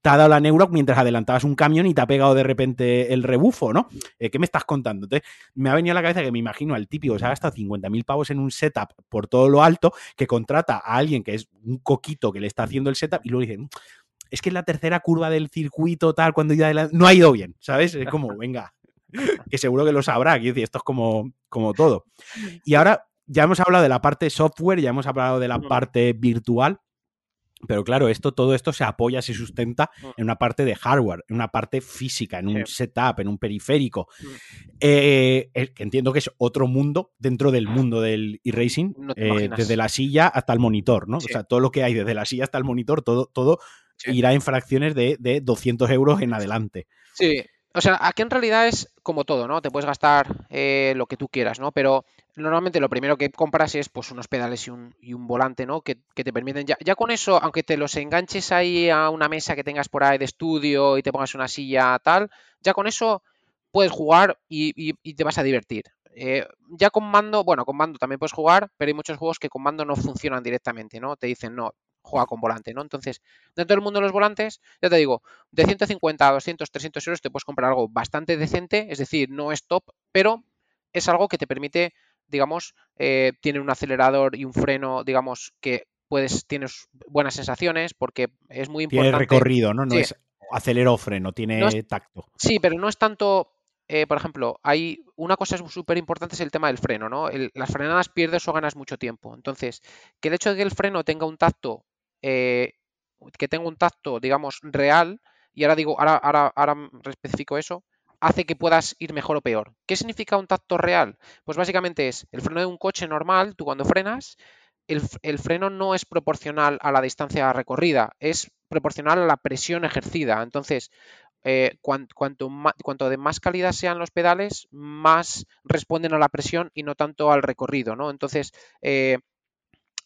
te ha dado la neuro mientras adelantabas un camión y te ha pegado de repente el rebufo, ¿no? Eh, ¿Qué me estás contando? Entonces, me ha venido a la cabeza que me imagino al típico que se ha gastado 50.000 pavos en un setup por todo lo alto, que contrata a alguien que es un coquito que le está haciendo el setup y luego dice, mm, es que es la tercera curva del circuito, tal, cuando ya no ha ido bien, ¿sabes? Es como, venga, que seguro que lo sabrá, quiero decir, esto es como, como todo. Y ahora ya hemos hablado de la parte software, ya hemos hablado de la parte virtual, pero claro, esto, todo esto se apoya, se sustenta en una parte de hardware, en una parte física, en un setup, en un periférico. Eh, que entiendo que es otro mundo dentro del mundo del e-racing, eh, desde la silla hasta el monitor, ¿no? O sea, todo lo que hay desde la silla hasta el monitor, todo, todo irá en fracciones de, de 200 euros en adelante. Sí, o sea, aquí en realidad es como todo, ¿no? Te puedes gastar eh, lo que tú quieras, ¿no? Pero normalmente lo primero que compras es pues unos pedales y un, volante, ¿no? Que, te permiten ya, ya con eso, aunque te los enganches ahí a una mesa que tengas por ahí de estudio y te pongas una silla tal, ya con eso puedes jugar y, te vas a divertir. Eh, ya con mando, bueno, con mando también puedes jugar, pero hay muchos juegos que con mando no funcionan directamente, ¿no? Te dicen, no, juega con volante, ¿no? Entonces, dentro del mundo de los volantes, ya te digo, de 150 a 200, 300 euros te puedes comprar algo bastante decente, es decir, no es top, pero es algo que te permite, digamos, eh, tiene un acelerador y un freno, digamos, que puedes, tienes buenas sensaciones porque es muy importante. Tiene recorrido, ¿no? No es acelero freno, tiene tacto. Sí, pero no es tanto eh, por ejemplo, hay una cosa súper importante es el tema del freno, ¿no? las frenadas pierdes o ganas mucho tiempo. Entonces, que el hecho de que el freno tenga un tacto eh, que tenga un tacto, digamos, real, y ahora digo, ahora, ahora, ahora especifico eso, hace que puedas ir mejor o peor. ¿Qué significa un tacto real? Pues básicamente es el freno de un coche normal, tú cuando frenas, el, el, freno no es proporcional a la distancia recorrida, es proporcional a la presión ejercida. Entonces, eh, cuanto, cuanto, de más calidad sean los pedales, más responden a la presión y no tanto al recorrido, ¿no? Entonces, eh,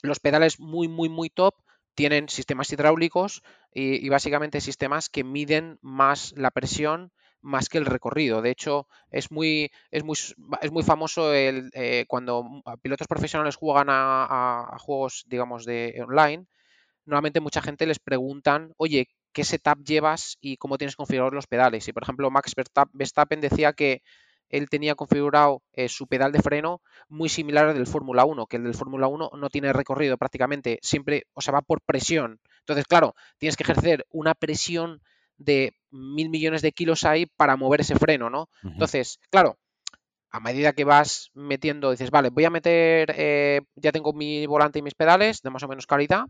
los pedales muy, muy, muy top tienen sistemas hidráulicos y, básicamente sistemas que miden más la presión más que el recorrido. De hecho, es muy, es muy, es muy famoso el, eh, cuando pilotos profesionales juegan a, juegos, digamos, de online. Normalmente mucha gente les preguntan, oye, ¿qué setup llevas y cómo tienes configurados los pedales? Y por ejemplo, Max Verstappen decía que él tenía configurado eh, su pedal de freno muy similar al del Fórmula 1, que el del Fórmula 1 no tiene recorrido prácticamente, siempre, o sea, va por presión. Entonces, claro, tienes que ejercer una presión de mil millones de kilos ahí para mover ese freno, ¿no? Entonces, claro, a medida que vas metiendo, dices, vale, voy a meter, eh, ya tengo mi volante y mis pedales de más o menos calidad,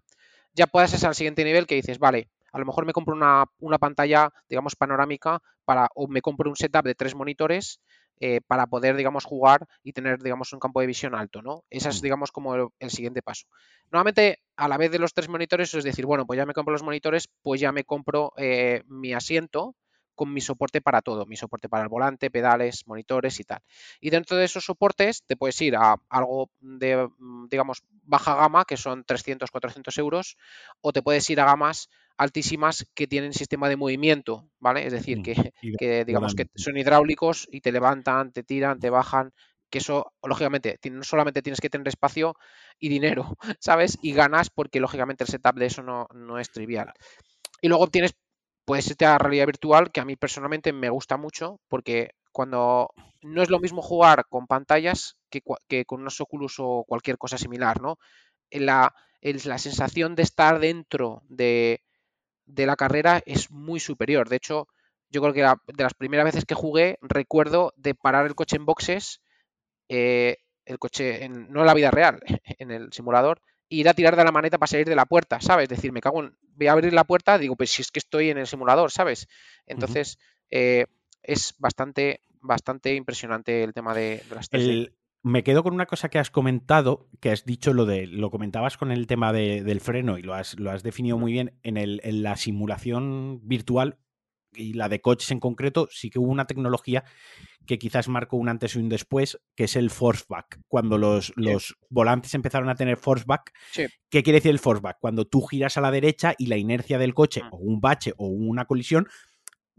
ya puedes al siguiente nivel que dices, vale, a lo mejor me compro una, una pantalla, digamos, panorámica para, o me compro un setup de tres monitores eh, para poder, digamos, jugar y tener, digamos, un campo de visión alto, ¿no? Ese es, mm. digamos, como el, siguiente paso. Nuevamente, a la vez de los tres monitores, es decir, bueno, pues ya me compro los monitores, pues ya me compro eh, mi asiento con mi soporte para todo, mi soporte para el volante, pedales, monitores y tal. Y dentro de esos soportes te puedes ir a algo de, mm, digamos, baja gama, que son 300, 400 euros, o te puedes ir a gamas altísimas que tienen sistema de movimiento, ¿vale? Es decir, mm, que, digamos que son hidráulicos y te levantan, te tiran, te bajan, que eso, lógicamente, no solamente tienes que tener espacio y dinero, ¿sabes? Y ganas porque, lógicamente, el setup de eso no, no es trivial. Y luego tienes, pues, esta realidad virtual que a mí personalmente me gusta mucho porque cuando no es lo mismo jugar con pantallas que, que con unos Oculus o cualquier cosa similar, ¿no? La, la sensación de estar dentro de, de la carrera es muy superior. De hecho, yo creo que de las primeras veces que jugué, recuerdo de parar el coche en boxes, eh, el coche, en, no en la vida real, en el simulador, e ir a tirar de la maneta para salir de la puerta, ¿sabes? Es decir, me cago en, voy a abrir la puerta, digo, pues si es que estoy en el simulador, ¿sabes? Entonces, eh, es bastante, bastante impresionante el tema de, las 3 me quedo con una cosa que has comentado, que has dicho lo de, lo comentabas con el tema del freno y lo has, lo has definido muy bien en, el, en la simulación virtual y la de coches en concreto, sí que hubo una tecnología que quizás marcó un antes y un después, que es el forceback. Cuando los, los volantes empezaron a tener forceback, ¿qué quiere decir el forceback? Cuando tú giras a la derecha y la inercia del coche, mm. o un bache o una colisión,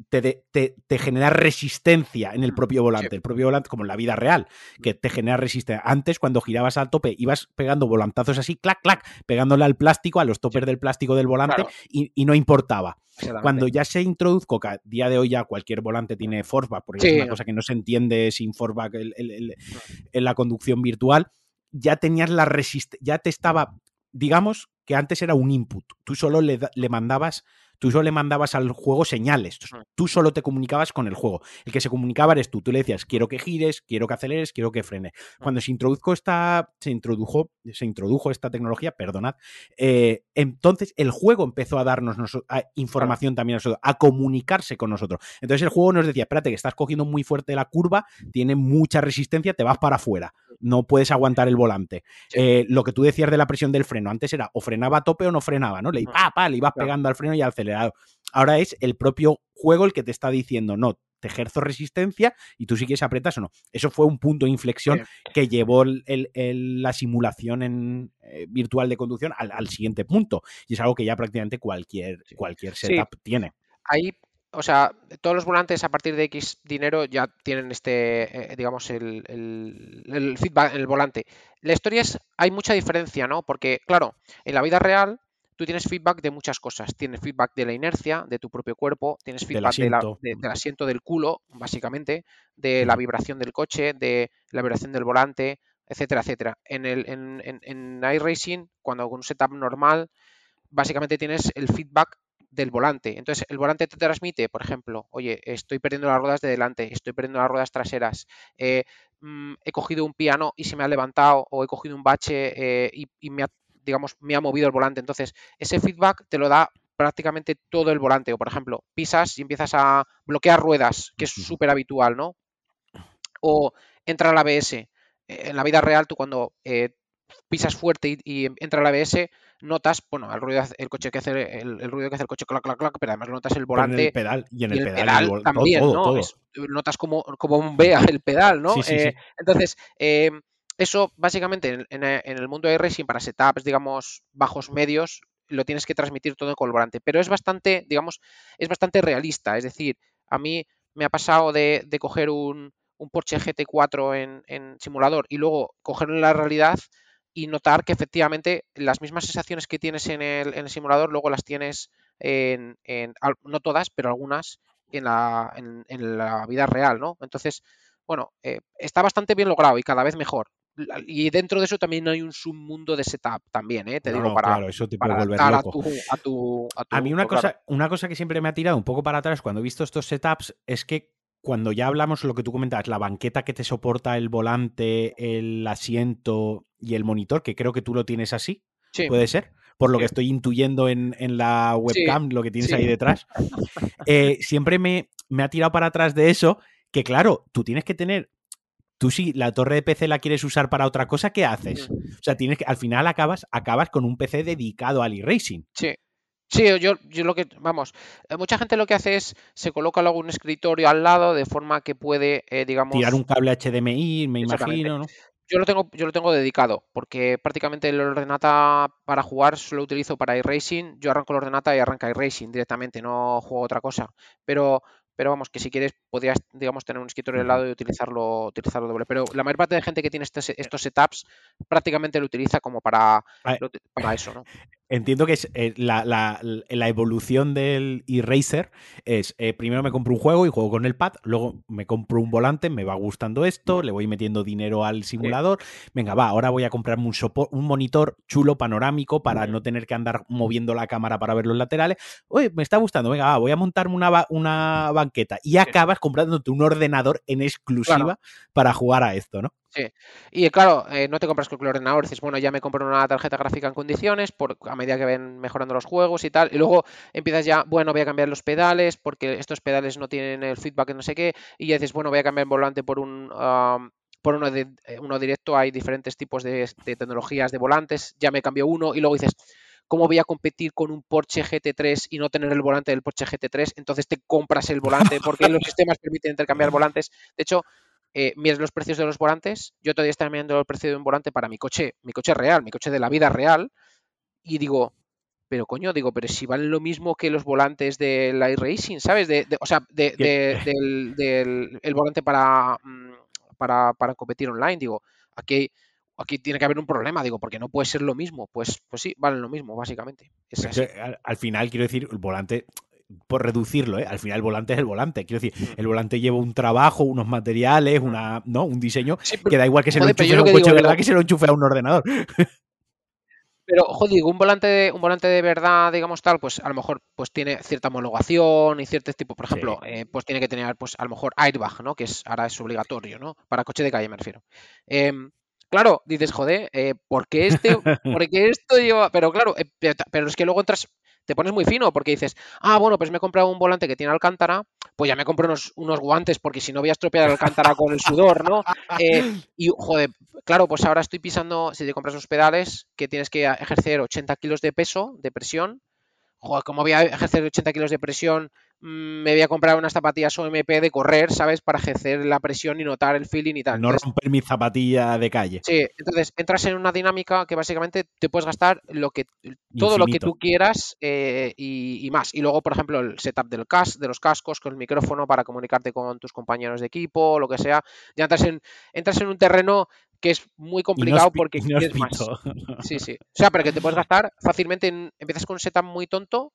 te, te, genera resistencia en el mm, propio volante. El propio volante, como en la vida real, mm. que te genera resistencia. Antes, cuando girabas al tope, ibas pegando volantazos así, clac, clac, pegándole al plástico, a los topes del plástico del volante, y, no importaba. Cuando ya se introduzco, que a día de hoy ya cualquier volante tiene forceback, porque es una cosa que no se entiende sin forceback en la conducción virtual, ya tenías la resistencia, ya te estaba, digamos que antes era un input. Tú solo le, le mandabas tú solo le mandabas al juego señales, mm. tú solo te comunicabas con el juego. El que se comunicaba eres tú, tú le decías, quiero que gires, quiero que aceleres, quiero que frene. Mm. Cuando se introdujo esta, se introdujo, se introdujo esta tecnología, perdonad, eh, entonces el juego empezó a darnos información también a nosotros, a comunicarse con nosotros. Entonces el juego nos decía, espérate, que estás cogiendo muy fuerte la curva, tiene mucha resistencia, te vas para afuera, no puedes aguantar el volante. Eh, lo que tú decías de la presión del freno, antes era o frenaba a tope o no frenaba, ¿no? Le, pa, pa, le ibas pegando al freno y al Ahora es el propio juego el que te está diciendo, no, te ejerzo resistencia y tú sí que apretas o no. Eso fue un punto de inflexión que llevó la simulación en, eh, virtual de conducción al, siguiente punto. Y es algo que ya prácticamente cualquier, cualquier setup tiene. Ahí, o sea, todos los volantes a partir de X dinero ya tienen este, eh, digamos, el, el, feedback en el volante. La historia es, hay mucha diferencia, ¿no? Porque, claro, en la vida real tú tienes feedback de muchas cosas. Tienes feedback de la inercia, de tu propio cuerpo, tienes feedback del asiento del culo, básicamente, de la vibración del coche, de la vibración del volante, etcétera, etcétera. En, el, en, en, iRacing, cuando con un setup normal, básicamente tienes el feedback del volante. Entonces, el volante te transmite, por ejemplo, oye, estoy perdiendo las ruedas de delante, estoy perdiendo las ruedas traseras, eh, mm, he cogido un piano y se me ha levantado, o he cogido un bache eh, y, y, me ha digamos, me ha movido el volante. Entonces, ese feedback te lo da prácticamente todo el volante. O, por ejemplo, pisas y empiezas a bloquear ruedas, que es súper habitual, ¿no? O entra el ABS. Eh, en la vida real, tú cuando eh, pisas fuerte y, entra el ABS, notas, bueno, el ruido el coche que hace el, ruido que hace el coche clac clac clac, pero además notas el volante el pedal y en el, pedal, también, ¿no? notas como, como un vea el pedal, ¿no? Eh, entonces, eso básicamente en, el mundo de racing para setups, digamos, bajos medios, lo tienes que transmitir todo con el volante. Pero es bastante, digamos, es bastante realista. Es decir, a mí me ha pasado de, coger un, Porsche GT4 en, simulador y luego cogerlo en la realidad y notar que efectivamente las mismas sensaciones que tienes en el, simulador luego las tienes en, no todas, pero algunas en la, en, la vida real, ¿no? Entonces, bueno, eh, está bastante bien logrado y cada vez mejor y dentro de eso también hay un submundo de setup también, ¿eh? Te digo, para, claro, eso te puede volver loco. A, tu, a, mí una cosa, una cosa que siempre me ha tirado un poco para atrás cuando he visto estos setups es que cuando ya hablamos lo que tú comentabas, la banqueta que te soporta el volante, el asiento y el monitor, que creo que tú lo tienes así, ¿puede ser? Por lo que estoy intuyendo en, la webcam, lo que tienes ahí detrás. Eh, siempre me, me ha tirado para atrás de eso, que claro, tú tienes que tener tú si la torre de PC la quieres usar para otra cosa, ¿qué haces? O sea, tienes que, al final acabas, acabas con un PC dedicado al e-racing. Sí. Sí, yo, yo lo que, vamos, eh, mucha gente lo que hace es, se coloca luego un escritorio al lado de forma que puede, eh, digamos... Tirar un cable HDMI, me imagino, ¿no? Yo lo tengo, yo lo tengo dedicado, porque prácticamente el ordenata para jugar solo utilizo para iRacing. Yo arranco el ordenata y arranca iRacing directamente, no juego otra cosa. Pero pero vamos, que si quieres podrías, digamos, tener un escritorio al lado y utilizarlo, utilizarlo doble. Pero la mayor parte de gente que tiene este estos setups prácticamente lo utiliza como para, para eso, ¿no? Entiendo que es eh, la, la, la, evolución del eraser es eh, primero me compro un juego y juego con el pad, luego me compro un volante, me va gustando esto, le voy metiendo dinero al simulador, venga, va, ahora voy a comprarme un, un monitor chulo panorámico para no tener que andar moviendo la cámara para ver los laterales. Oye, me está gustando, venga, va, voy a montarme una, una banqueta. Y acabas comprándote un ordenador en exclusiva para jugar a esto, ¿no? Sí. Y claro, eh, no te compras con el ordenador, dices, bueno, ya me compro una tarjeta gráfica en condiciones por, a medida que ven mejorando los juegos y tal. Y luego empiezas ya, bueno, voy a cambiar los pedales porque estos pedales no tienen el feedback, no sé qué. Y ya dices, bueno, voy a cambiar el volante por un, por uno, de, eh, uno directo hay diferentes tipos de, tecnologías de volantes, ya me cambió uno y luego dices, ¿cómo voy a competir con un Porsche GT3 y no tener el volante del Porsche GT3? Entonces te compras el volante porque los sistemas permiten intercambiar volantes. De hecho, eh, miras los precios de los volantes. Yo todavía estoy mirando el precio de un volante para mi coche, mi coche real, mi coche de la vida real. Y digo, pero coño, digo, pero si valen lo mismo que los volantes del iRacing, ¿sabes? De, o sea, de, del, el volante para, mm, para, para, competir online, digo, aquí, aquí tiene que haber un problema, digo, porque no puede ser lo mismo. Pues, pues sí, valen lo mismo, básicamente. al, final, quiero decir, el volante por reducirlo, ¿eh? al final el volante es el volante. Quiero decir, mm. el volante lleva un trabajo, unos materiales, una, ¿no? un diseño que da igual que se lo enchufe a un coche, ¿verdad? Que se lo enchufe a un ordenador. Pero, joder, un volante, de, un volante de verdad, digamos tal, pues a lo mejor pues tiene cierta homologación y cierto tipo, por ejemplo, eh, pues tiene que tener, pues a lo mejor airbag, ¿no? Que es ahora es obligatorio, ¿no? Para coche de calle me refiero. Em, claro, dices, joder, eh, ¿por qué este, por qué esto lleva? Pero claro, eh, pero es que luego entras, te pones muy fino porque dices, ah, bueno, pues me he comprado un volante que tiene alcántara, pues ya me compro unos, unos guantes porque si no voy a estropear el alcántara con el sudor, ¿no? Eh, y, joder, claro, pues ahora estoy pisando, si te compras los pedales, que tienes que ejercer 80 kilos de peso, de presión. Joder, ¿cómo voy a ejercer 80 kilos de presión Mm, me voy a comprar unas zapatillas OMP de correr, ¿sabes? Para ejercer la presión y notar el feeling y tal. No romper mi zapatilla de calle. Sí, entonces entras en una dinámica que básicamente te puedes gastar lo que todo lo que tú quieras eh, y, más. Y luego, por ejemplo, el setup del cas de los cascos con el micrófono para comunicarte con tus compañeros de equipo, lo que sea. Ya entras en, entras en un terreno que es muy complicado porque quieres más. Sí, sí. O sea, pero que te puedes gastar fácilmente. empiezas con un setup muy tonto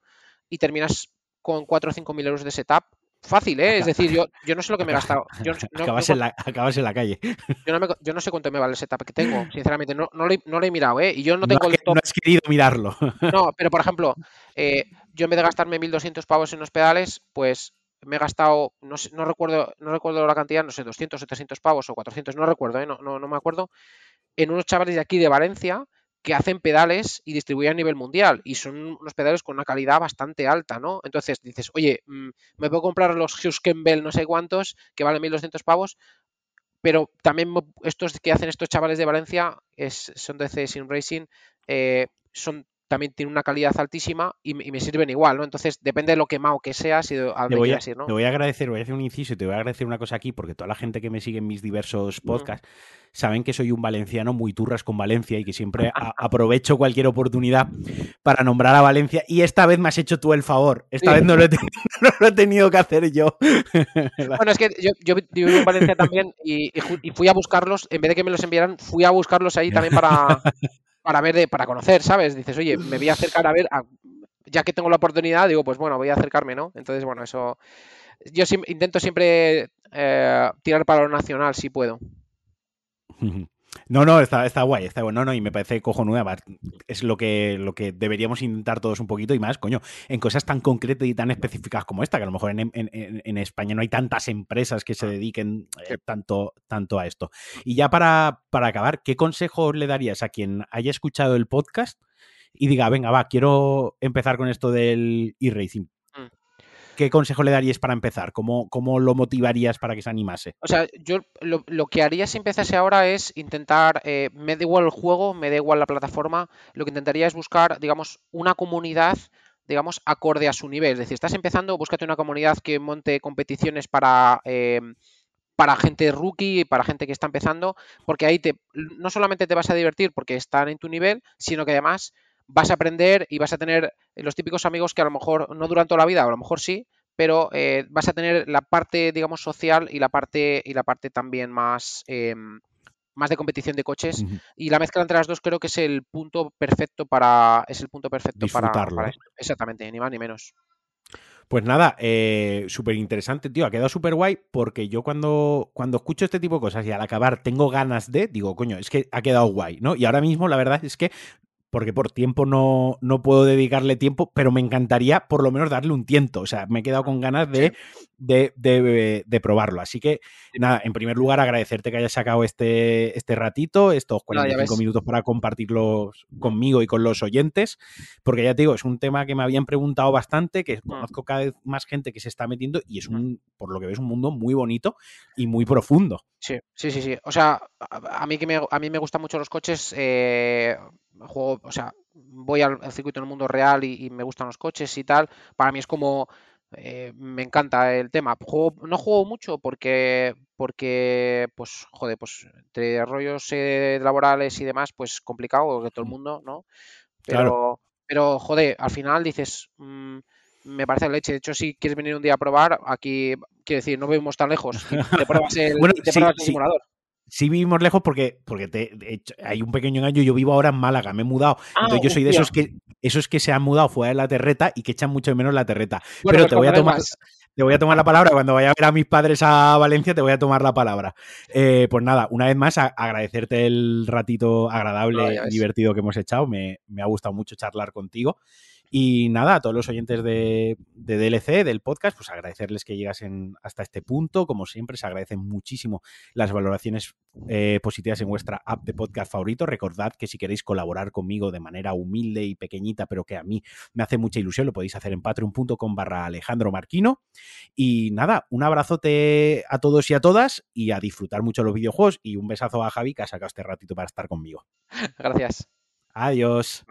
y terminas con 4 o 5 mil euros de setup. Fácil, ¿eh? Es decir, yo, yo no sé lo que me he gastado. acabas, en la, acabas, en la, calle. Yo no, sé cuánto me vale el setup que tengo, sinceramente. No, no, lo, he, mirado, ¿eh? Y yo no tengo el top. No has querido mirarlo. No, pero por ejemplo, eh, yo en vez de gastarme 1.200 pavos en los pedales, pues me he gastado, no, no, recuerdo, no recuerdo la cantidad, no sé, 200 o 300 pavos o 400, no recuerdo, ¿eh? no, no, me acuerdo, en unos chavales de aquí de Valencia que hacen pedales y distribuyen a nivel mundial y son unos pedales con una calidad bastante alta, ¿no? Entonces dices, oye, mm, me puedo comprar los Hughes no sé cuántos que valen 1200 pavos, pero también estos que hacen estos chavales de Valencia es, son de C Racing, eh, son también tienen una calidad altísima y, me sirven igual, ¿no? Entonces, depende de lo quemado que seas y de a voy a, ir, ¿no? Te voy a agradecer, voy a hacer un inciso y te voy a agradecer una cosa aquí, porque toda la gente que me sigue en mis diversos podcasts saben que soy un valenciano muy turras con Valencia y que siempre aprovecho cualquier oportunidad para nombrar a Valencia. Y esta vez me has hecho tú el favor. Esta vez no lo, he tenido que hacer yo. bueno, es que yo, vivo en Valencia también y, y fui a buscarlos, en vez de que me los enviaran, fui a buscarlos ahí también para para ver, de, para conocer, ¿sabes? Dices, oye, me voy a acercar a ver, ya que tengo la oportunidad, digo, pues bueno, voy a acercarme, ¿no? Entonces, bueno, eso. Yo intento siempre eh, tirar para lo nacional si puedo. No, no, está, está guay, está bueno, no, no, y me parece cojonuda. Es lo que, lo que deberíamos intentar todos un poquito y más, coño, en cosas tan concretas y tan específicas como esta, que a lo mejor en, España no hay tantas empresas que se dediquen eh, tanto, tanto a esto. Y ya para, para acabar, ¿qué consejo le darías a quien haya escuchado el podcast y diga, venga, va, quiero empezar con esto del e-racing? ¿Qué consejo le darías para empezar? ¿Cómo, ¿Cómo, lo motivarías para que se animase? O sea, yo lo, que haría si empezase ahora es intentar, eh, me da igual el juego, me da igual la plataforma, lo que intentaría es buscar, digamos, una comunidad digamos, acorde a su nivel. Es decir, estás empezando, búscate una comunidad que monte competiciones para, eh, para gente rookie, para gente que está empezando, porque ahí te, no solamente te vas a divertir porque están en tu nivel, sino que además vas a aprender y vas a tener los típicos amigos que a lo mejor no duran toda la vida, o a lo mejor sí, pero eh, vas a tener la parte, digamos, social y la parte, y la parte también más, em, más de competición de coches. Y la mezcla entre las dos creo que es el punto perfecto para. Es el punto perfecto para, para Exactamente, ni más ni menos. Pues nada, eh, súper interesante, tío. Ha quedado súper guay porque yo cuando, cuando escucho este tipo de cosas y al acabar tengo ganas de, digo, coño, es que ha quedado guay, ¿no? Y ahora mismo la verdad es que porque por tiempo no, no, puedo dedicarle tiempo, pero me encantaría por lo menos darle un tiento. O sea, me he quedado con ganas de, de, probarlo. Así que, nada, en primer lugar, agradecerte que hayas sacado este, este ratito, estos 45 minutos para compartirlos conmigo y con los oyentes, porque ya te digo, es un tema que me habían preguntado bastante, que mm. conozco cada vez más gente que se está metiendo y es un, por lo que ves, un mundo muy bonito y muy profundo. Sí, sí, sí, sí. O sea, a, mí que me, a mí me gustan mucho los coches, eh, juego, o sea, voy al, circuito en el mundo real y, me gustan los coches y tal. Para mí es como, eh, me encanta el tema. no juego mucho porque, porque, pues, joder, pues entre rollos eh, laborales y demás, pues complicado que todo el mundo, ¿no? Pero, claro. pero joder, al final dices, mm, me parece leche. De hecho, si quieres venir un día a probar, aquí, quiero decir, no vivimos tan lejos. Te pruebas el, simulador. Sí vivimos lejos porque, porque te, hay un pequeño engaño. Yo vivo ahora en Málaga, me he mudado. Ah, entonces yo soy de esos que, esos que se han mudado fuera de la terreta y que echan mucho menos la terreta. Pero pues te voy a tomar. Te voy a tomar la palabra. Cuando vaya a ver a mis padres a Valencia, te voy a tomar la palabra. Eh, pues nada, una vez más, agradecerte el ratito agradable y divertido que hemos echado. Me, me ha gustado mucho charlar contigo. Y nada, a todos los oyentes de, DLC, del podcast, pues agradecerles que llegasen hasta este punto. Como siempre, se agradecen muchísimo las valoraciones eh, positivas en vuestra app de podcast favorito. Recordad que si queréis colaborar conmigo de manera humilde y pequeñita, pero que a mí me hace mucha ilusión, lo podéis hacer en patreon.com barra Alejandro Marquino. Y nada, un abrazote a todos y a todas y a disfrutar mucho los videojuegos y un besazo a Javi que ha sacado este ratito para estar conmigo. Gracias. Adiós.